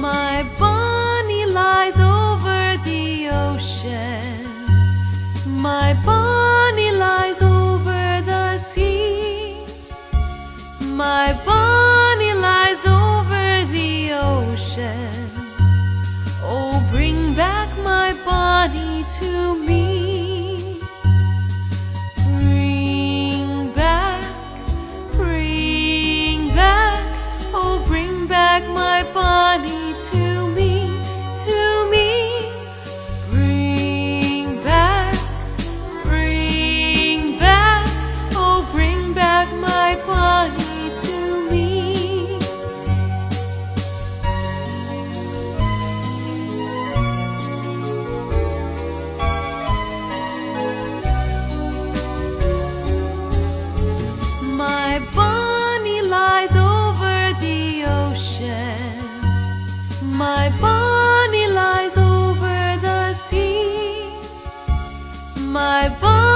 My bunny lies over the ocean. My bunny lies over the sea. My my body.